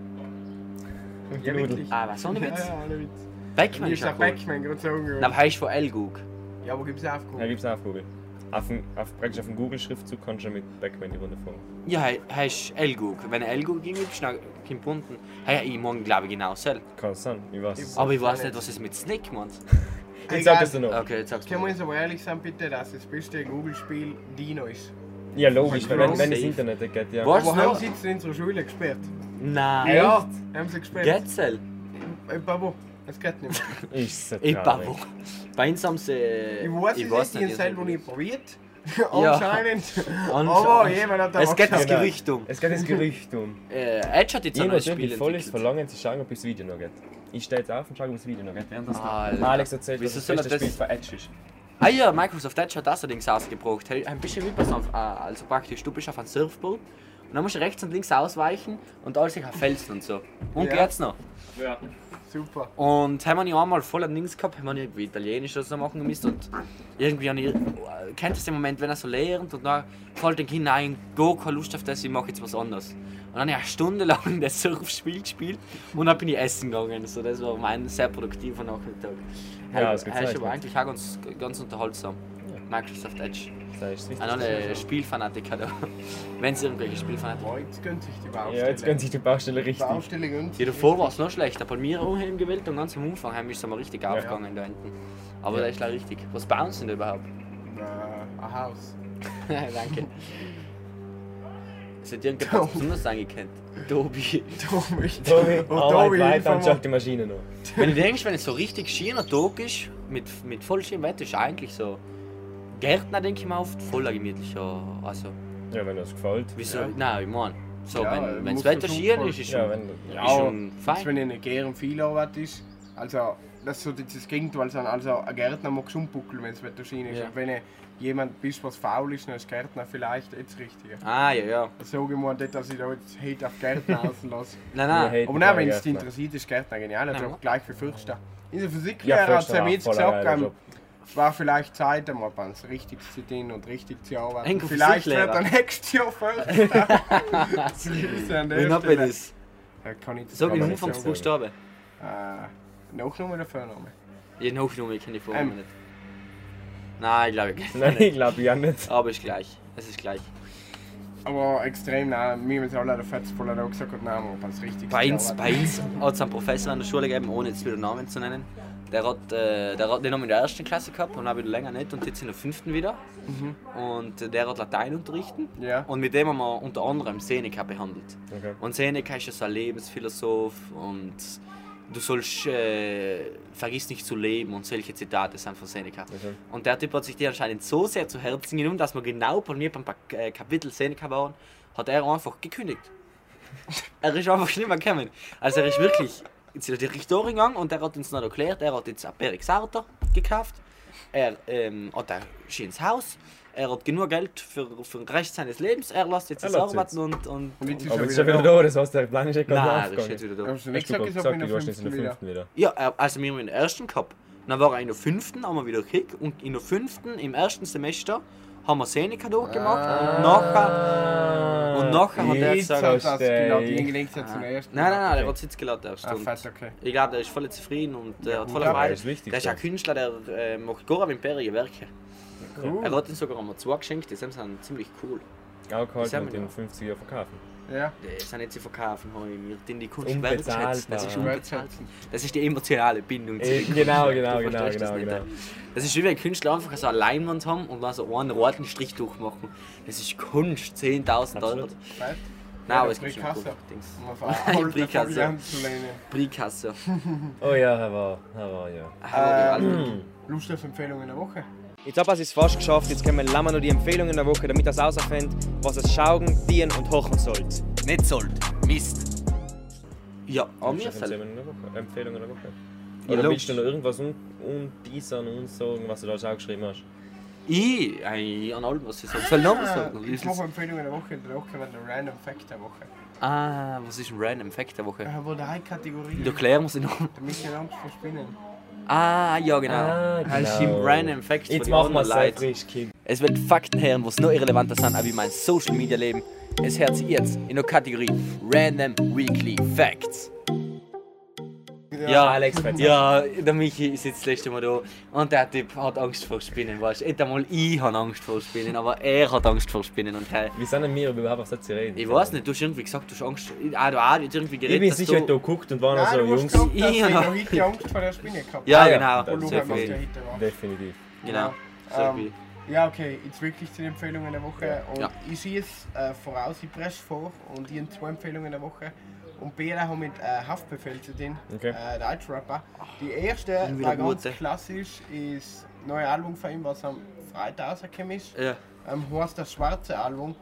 Und Ja, wirklich. Ah, was? Ohne Ja, Witz? ja, ohne Witz. Backman ist ja cool. Backman gerade so. Na, aber heißt von Elgug. Ja, wo gibt's auch Ja, Google? gibt's auch auf Google. Auf, dem, auf, praktisch auf dem Google-Schriftzug kannst du mit Backman die Runde fahren. Ja, heißt Elgug. Wenn er Elgug gingst, dann kommt unten. Hey, ich mag glaube ich genau selber. Kann sein, ich weiß es. Aber ich weiß nicht, was es mit Snake meint. Ich sag es dir noch. Okay, jetzt sagst Können du. wir uns aber ehrlich sein, bitte, dass das beste Google-Spiel Dino ist. Ja, logisch, wenn, wenn das. Internet nicht geht, ja. Was? Haben sie jetzt in unserer Schule gesperrt? Nein. Ja, haben sie gesperrt. Getzel. Äh, Babo, es geht nicht mehr. Ist so Ich traurig. Haben sie. Ich weiß es nicht, ich habe selber nicht. probiert. Ja. Anscheinend. Anscheinend. Aber jemand hat Es geht das Genau. Gerücht um. Es geht das Gerücht um. Äh, Edge hat jetzt ein neues Spiel die voll ist, entwickelt. verlangen zu schauen, ob das Video noch geht. Ich stehe jetzt auf und schaue, ob das Video noch geht. Während das. Alex erzählt, soll das beste Spiel von Edge ist. Ah ja, Microsoft Edge hat das allerdings ausgebracht. Ein bisschen wie bei so einem, äh, also praktisch, du bist auf einem Surfboard und dann musst du rechts und links ausweichen und alles sich auf Felsen und so. Und Ja. geht's noch. Ja. Super. Und haben wir ja einmal voll an Dings gehabt, haben wir irgendwie Italienisch oder so machen müssen und irgendwie an ihr, kennt ihr den Moment, wenn er so lernt und dann fällt den Kind ein, go, keine Lust auf das, ich mache jetzt was anderes. Und dann habe ich eine Stunde lang das Surfspiel gespielt und dann bin ich essen gegangen. So, das war mein sehr produktiver Nachmittag. Ja, das das gibt's ist aber eigentlich auch ganz, ganz unterhaltsam. Microsoft Edge. Das ist wichtig. An alle Spielfanatiker da. Wenn es irgendwelche Spielfanatiker Boah, jetzt gönnt sich die Baustelle. Ja, jetzt gönnt sich die Baustelle Die richtig. Baustelle gönnt Ja, davor war es noch schlechter. Bei mir auch im gewählt und ganz am Anfang haben wir es mal richtig aufgegangen da hinten. Aber Ja. da ist leider richtig. Was bauen sie denn überhaupt? Äh, ein Haus. Danke. Es hat irgendjemand besonders angekannt. Tobi. Tobi. Tobi, Und Arbeit Tobi, weiter und schalt die Maschine noch. Wenn du denkst, wenn es so richtig schöner Tag ist, mit, mit voll schönem Wetter, ist eigentlich so. Gärtner denke ich mir oft, voller gemütlicher. Also, Ja, wenn dir das gefällt. Wieso? Ja. Nein, ich meine, so, Ja, wenn, wenn muss das Wetter schier schon ist, ist Ja, schon, wenn Ja, ist schon fein. wenn nicht gern viel Arbeit ist, also das ist so dieses Gegenteil, also, also ein Gärtner mag umbuckeln, wenn es Wetter schien ist. Ja. Und wenn jemand bist, was faul ist, dann ist Gärtner vielleicht jetzt richtig. Ah, ja, ja. Das sage ich mal nicht, dass ich da jetzt Hate auf Gärtner auslasse. Nein, nein. Aber nein, wenn es dich interessiert, ist Gärtner genial. Also Ja. gleich wie Fürster. In der Ja, Physiklehrer hat Förster er mir jetzt voll gesagt. Es war vielleicht Zeit, einmal ganz richtig zu dienen und richtig zu arbeiten. Enkel Vielleicht wird er nächstes Jahr Förster. Hat man Stelle. das? Ja, kann ich Sag Kann den. Anfangsbuchstaben. Äh, Nachname oder Vorname? Je Nachname kenne ich vorher Ähm. nicht. Nein, ich glaube ich Nein, ich glaube ja nicht. Aber ist gleich. Es ist gleich. Aber extrem nah. Mir haben jetzt alle der Fetzvoller da gesagt, nein, aber ganz richtig. Bei uns, bei uns hat es einen Professor an der Schule gegeben, ohne jetzt wieder Namen zu nennen. Der hat, äh, der hat den haben wir in der ersten Klasse gehabt und auch wieder länger nicht und jetzt in der fünften wieder. Und äh, der hat Latein unterrichten. Ja. Und mit dem haben wir unter anderem Seneca behandelt. Okay. Und Seneca ist ja so ein Lebensphilosoph und du sollst, äh, vergiss nicht zu leben und solche Zitate sind von Seneca. Okay. Und der Typ hat sich die anscheinend so sehr zu Herzen genommen, dass wir genau bei mir beim äh, Kapitel Seneca waren, hat er einfach gekündigt. er ist einfach nicht mehr gekommen. Also er ist wirklich zu der Richterin gegangen und er hat uns noch erklärt, er hat jetzt ein Perixarter gekauft, er ähm, hat ein schönes Haus, er hat genug Geld für, für den Rest seines Lebens, er lässt jetzt das arbeiten und... und, Und jetzt Aber er jetzt ist er wieder da. da, das heißt, der Plan ist ja gerade Nein, das ist jetzt wieder da. Hast du nicht gesagt, gesagt, sag in du warst jetzt in der fünften wieder. Ja, er- also wir haben in der ersten gehabt. Dann war er in der fünften, haben wir wieder gekriegt. Und in der fünften, im ersten Semester, haben wir Seneca durchgemacht. Ah. Und nachher, und nachher hat er Jetzt hat gesagt... das die gelenkt hat zum ersten. Nein, nein, nein, der Okay. hat Sitz gelassen erst. Ah, fett, okay. ich glaube, der ist voll zufrieden und äh, hat voll Freude. Der ist ein ja. Künstler, der äh, macht Gora Imperie Werke. Cool. Er hat ihn sogar einmal zugeschenkt, die sind ziemlich cool. Auch gehalten Das haben und wir in noch. 50 Jahren verkaufen. Ja. Die sind nicht zu verkaufen, habe ich mir den die Kunst wertschätzen. Das ist unbezahlt. Das ist die emotionale Bindung zu Äh, den genau, genau, genau, das genau, genau. Das ist wie wenn Künstler einfach so eine Leinwand haben und dann so einen roten Strich durchmachen. Das ist Kunst, 10.000 Euro. Absolut. Fett. Nein, aber es gibt schon Dings. Zu lehnen. Bricasso. Oh ja, er war, er war, ja. Ähm, Lust auf Empfehlungen der Woche? Jetzt habe ich es fast geschafft. Jetzt können wir noch die Empfehlungen der Woche, damit ihr herausfindet, was es schauen, dienen und hochen sollt. Nicht sollt. Mist. Ja, mir Empfehlungen fällt. der Woche. Empfehlungen der Woche. Ja, Oder logisch. willst du noch irgendwas un unteasern, unsagen, was du da auch geschrieben hast? Ich, eigentlich an allem, was ich sage. Soll ich noch was sagen? Äh, Ich mache Empfehlungen der Woche. Der Woche wird der Random Fact der Woche. Ah, was ist ein Random Fact der Woche? Äh, wo drei Kategorien. Du erklären wir noch. Da müssen wir Angst vor Spinnen. Ah, ja, genau. Ah, Das genau. Random Facts Jetzt machen wir es frisch. Es wird Fakten hören, was noch irrelevanter sind, als wie mein Social Media Leben. Es hört sich jetzt in der Kategorie Random Weekly Facts. Ja, Alex, verzeih. ja, der Michi sitzt das letzte Mal da und der Typ hat Angst vor Spinnen, weißt du. Nicht einmal ich habe Angst vor Spinnen, aber er hat Angst vor Spinnen und hey, Wie sind denn wir überhaupt auf das zu reden? ich weiß nicht, du hast irgendwie gesagt, du hast Angst. Ah, du hast irgendwie Ich geredet, bin dass sicher, du... du geguckt und waren Nein, so, Jungs. gesagt, Ja. ich noch heute Angst vor der Spinne gehabt Ja, Ah, ja, genau. macht viel. ja. Definitiv. Genau. Ähm. Ja, okay, jetzt wirklich zu den Empfehlungen der Woche. Und Ja. ich sehe es äh, voraus, ich presse vor und ich habe zwei Empfehlungen der Woche. Und beide haben mit äh, Haftbefehl zu tun, Okay. äh, Deutschrapper. Die erste war ganz klassisch, ist das neue Album von ihm, was am Freitag rausgekommen ist. Ja. Ähm, heißt das schwarze Album.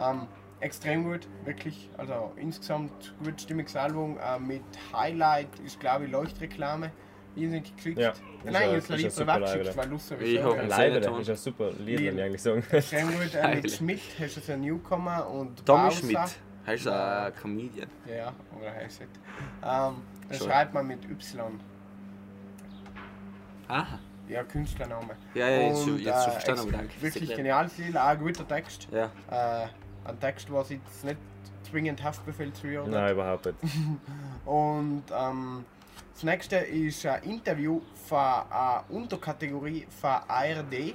Ähm, extrem gut, wirklich. Also insgesamt gut stimmiges Album äh, mit Highlight ist glaube ich Leuchtreklame. Ich nicht geklickt. Ja, Nein, ist jetzt ein- lieber ist ein privat geschickt, weil Lust Ich sowieso. hoffe, ja. es- Leider, Ton. ist ein super Lied, wenn ich eigentlich sagen. Extrem gut. Äh, mit Schmidt hast du einen Newcomer und Tommy Bowser. Schmidt, heißt ein Comedian. Ja, oder heißt es. Ähm, das Schon. schreibt man mit Y. Aha. Ja, Künstlername. Ja, ja, jetzt, Und, jetzt schon äh, verstanden, aber danke. Wirklich geniales Lied, auch ein guter Text. Ja. Äh, ein Text, was jetzt nicht zwingend Haftbefehl zu hören Nein, überhaupt nicht. Und ähm, das nächste ist ein Interview von einer Unterkategorie von ARD.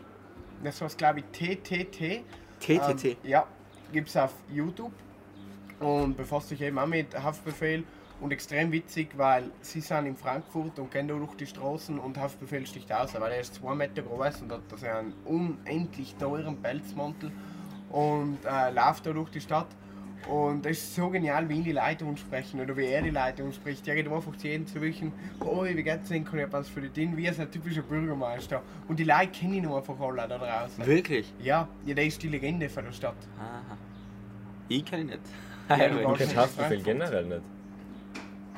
Das heißt, glaube ich, TTT. TTT. Ähm, ja, gibt es auf YouTube und befasst sich eben auch mit Haftbefehl und extrem witzig, weil sie sind in Frankfurt und gehen da durch die Straßen und Haftbefehl sticht aus, weil er ist zwei Meter groß und hat das einen unendlich teuren Pelzmantel und äh, läuft da durch die Stadt Und das ist so genial, wie ihn die Leute ansprechen oder wie er die Leute anspricht. Er geht einfach zu jedem zu wissen, oh, wie geht's denn, kann ich etwas für dich tun, wie ist ein typischer Bürgermeister. Und die Leute kennen ihn einfach alle da draußen. Wirklich? Ja, ja, der ist die Legende von der Stadt. Aha. Ich kenne ihn nicht. Ja, du Ich warst kenn nicht Haftbefehl generell nicht.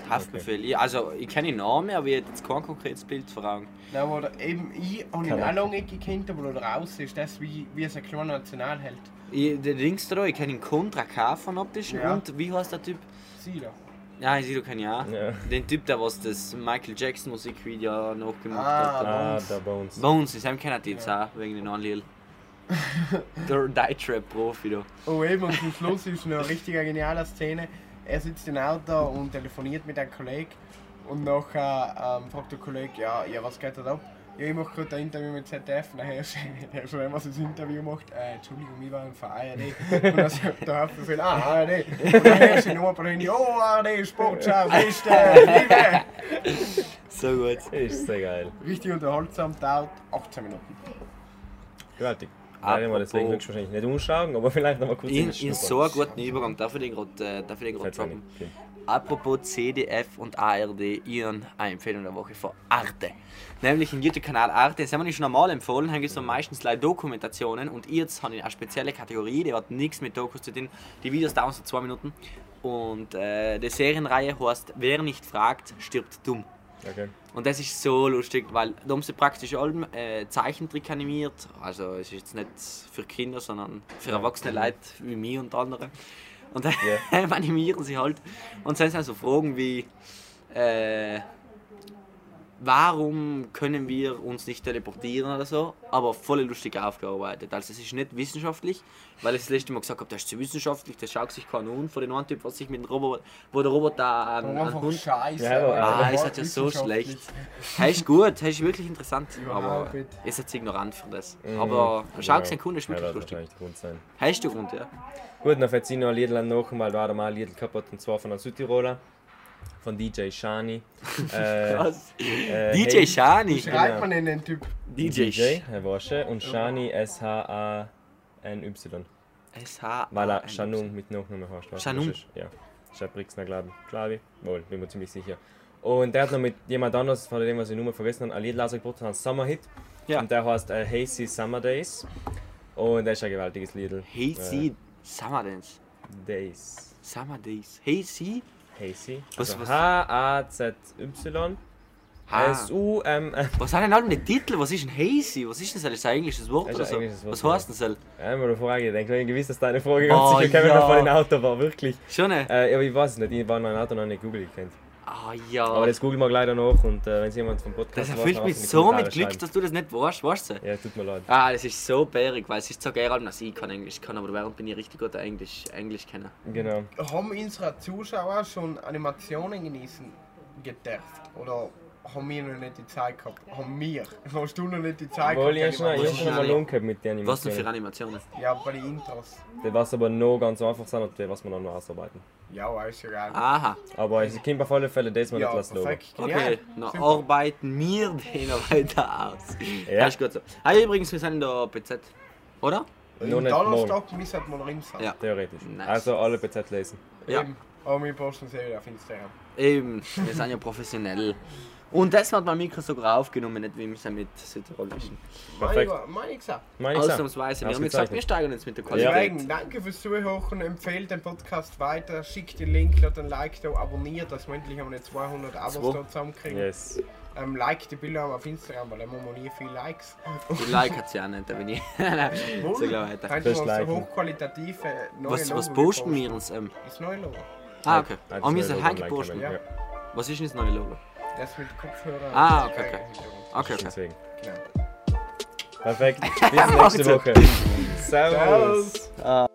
Haftbefehl. Ja, also ich kenne den Namen, aber ich hätte jetzt kein konkretes Bild vor Augen. Nein, aber da- eben, ich habe ihn Kann auch lange nicht gekannt, aber da draußen ist das wie, wie so ein kleiner Nationalheld. Ich, der Dings da, ich kenne ihn Contra K von optischen Ja. und wie heißt der Typ? Sie da. Ja, ich sehe, ich auch. Ja. Den Typ, der was das Michael Jackson Musikvideo nachgemacht Ah. hat. Ah, Bones. der Bones. Bones, das haben kennt jetzt auch, wegen den Anliel. der Deutschrap-Profi da. Oh eben, und zum Schluss ist noch eine richtig geniale Szene. Er sitzt im Auto und telefoniert mit einem Kollegen und nachher ähm, fragt der Kollege, ja, ja, was geht da ab? Ja, ich mache gerade ein Interview mit ZDF. Und dann hörst du, hörst du, wenn man das Interview macht, äh, Entschuldigung, ich war von ARD. Und dann sagt der Haftbefehl, ah, ARD. Und dann hörst du nur bei denen, oh, ARD, Sportschau, beste, Liebe. So gut. Ist sehr geil. Richtig unterhaltsam, dauert 18 Minuten. Gewaltig. Werden wir deswegen Apropos- höchstwahrscheinlich nicht umschauen, aber vielleicht noch mal kurz Ich, ich so einen guten Übergang, darf ich den gerade äh, droppen? Apropos CDF und ARD, ihren Empfehlung der Woche von Arte. Nämlich im YouTube-Kanal Arte, das haben wir nicht schon einmal empfohlen, haben so meistens leider Dokumentationen und jetzt habe ich eine spezielle Kategorie, die hat nichts mit Dokus zu tun. Die Videos dauern so zwei Minuten und äh, die Serienreihe heißt Wer nicht fragt, stirbt dumm. Okay. Und das ist so lustig, weil da haben sie praktisch allem äh, Zeichentrick animiert. Also es ist jetzt nicht für Kinder, sondern für erwachsene Leute wie mich und andere. Und dann animieren sie halt. Und dann sind so Fragen wie, äh, warum können wir uns nicht teleportieren oder so, aber voll lustig aufgearbeitet. Also es ist nicht wissenschaftlich, weil ich das letzte Mal gesagt habe, das ist zu wissenschaftlich, das schaut sich keiner an von den einen Typ, was sich mit dem Roboter, wo der Roboter an, an Einfach Hund scheiße. Ja, aber- Ah, es hat ja so schlecht. Er ist gut, er ist wirklich interessant, aber ist jetzt ignorant für das. Mhm. Aber schau Ja. seinen Kunden ist Ja, wirklich das lustig. wahrscheinlich der Grund sein. Hast du Grund, ja? Gut, dann ich noch ein Lied nach, weil da mal ein Lied hat, und zwar von einem Südtiroler, von DJ Shani. äh, Was? äh, DJ hey, Shani. Schreibt Genau. man denn den Typ? DJ. DJ, Herr Wasche, und Shani S-H-A-N-Y. SH. Weil er Shanung mit Nachnamen heißt. Shanung? Ja. Ein Brixner, glaube ich. Glaube ich. Wohl, bin mir ziemlich sicher. Und der hat noch mit jemand anderes, von dem, was ich nur mal vergessen habe, ein Lied rausgebracht, ein Summer-Hit. Ja. Und der heißt äh, Hazy Summer Days. Und das ist ein gewaltiges Lied. Hey, sie. Summer Dance. Days. Summer Days. Sie. Hazy. Was- Also H-A-Z-Y. Ah. S-U-M. Was hat denn all der Titel? Was ist ein Hazy? Was ist denn das? Ist ein englisches Wort Das oder ist so? ein englisches Wort, Was heißt denn das? Einmal eine Frage, ich denke, ich gewiss, dass deine Frage ganz Oh, sicher kommen ja. von den Auto war, wirklich. Schon ne? Aber ich weiß es nicht, ich war noch ein Auto noch nicht Google gekannt. Ah ja. Aber das googeln wir gleich noch und äh, wenn es jemand vom Podcast das erfüllt mich so mit Glück, dass du das nicht weißt, weißt du? Ja, tut mir leid. Ah, das ist so bärig, weil es ist so geil, dass ich kann Englisch kann, aber während bin ich richtig gut Englisch, Englisch kennen. Genau. Haben unsere Zuschauer schon Animationen genießen gedurft? Oder haben wir noch nicht die Zeit gehabt? Haben wir? Hast du noch nicht die Zeit Obwohl, ich habe gehabt? schon, ich hab Animationen? schon mal Lohn gehabt mit den Was denn für Animationen. Animationen? Ja, bei den Intros. Das was aber noch ganz einfach sind und das, was wir dann noch ausarbeiten. Ja, weiß ja gar nicht. Aha, Aber es kommt auf alle Fälle das mal ja, nicht was loben. perfekt. okay. Genial. Dann arbeiten wir den noch weiter aus. Ja. Das ist gut so. Ah, übrigens, wir sind in der BZ, oder? Noch nicht Donnerstag müssen wir noch rein sein. Ja. theoretisch. Nice. Also alle BZ lesen. Ja. Eben. Aber wir posten sie wieder auf Instagram. Eben, wir sind ja professionell. Und das hat mein Mikro sogar aufgenommen, nicht wie wir es mit Südtirolischen. Perfekt. Meine, gesagt. Meine. Ausnahmsweise. Wir haben gesagt, wir steigern jetzt mit der Ja. Qualität. Deswegen, danke fürs Zuhören, empfehlt den Podcast weiter, schickt den Link, lasst ein Like da, abonniert, dass wir endlich einmal 200 Abos Zwei. da zusammenkriegen. Yes. Ähm, like die Bilder auf Instagram, weil dann haben wir nie viele Likes. Die Like hat sie auch nicht, da bin ich. so gleich weiter. Haben wir so Liken. hochqualitative neue Was, was Logo posten wir gepostet. uns? Ähm? Das neue Logo. Ah, okay. Ah, das Oh, wir liken wir, Ja. Was ist denn das neue Logo? Das mit Kopfhörer. Ah, okay, okay. Okay, okay. Deswegen. Genau. Perfekt. Bis nächste Woche. Servus. Servus.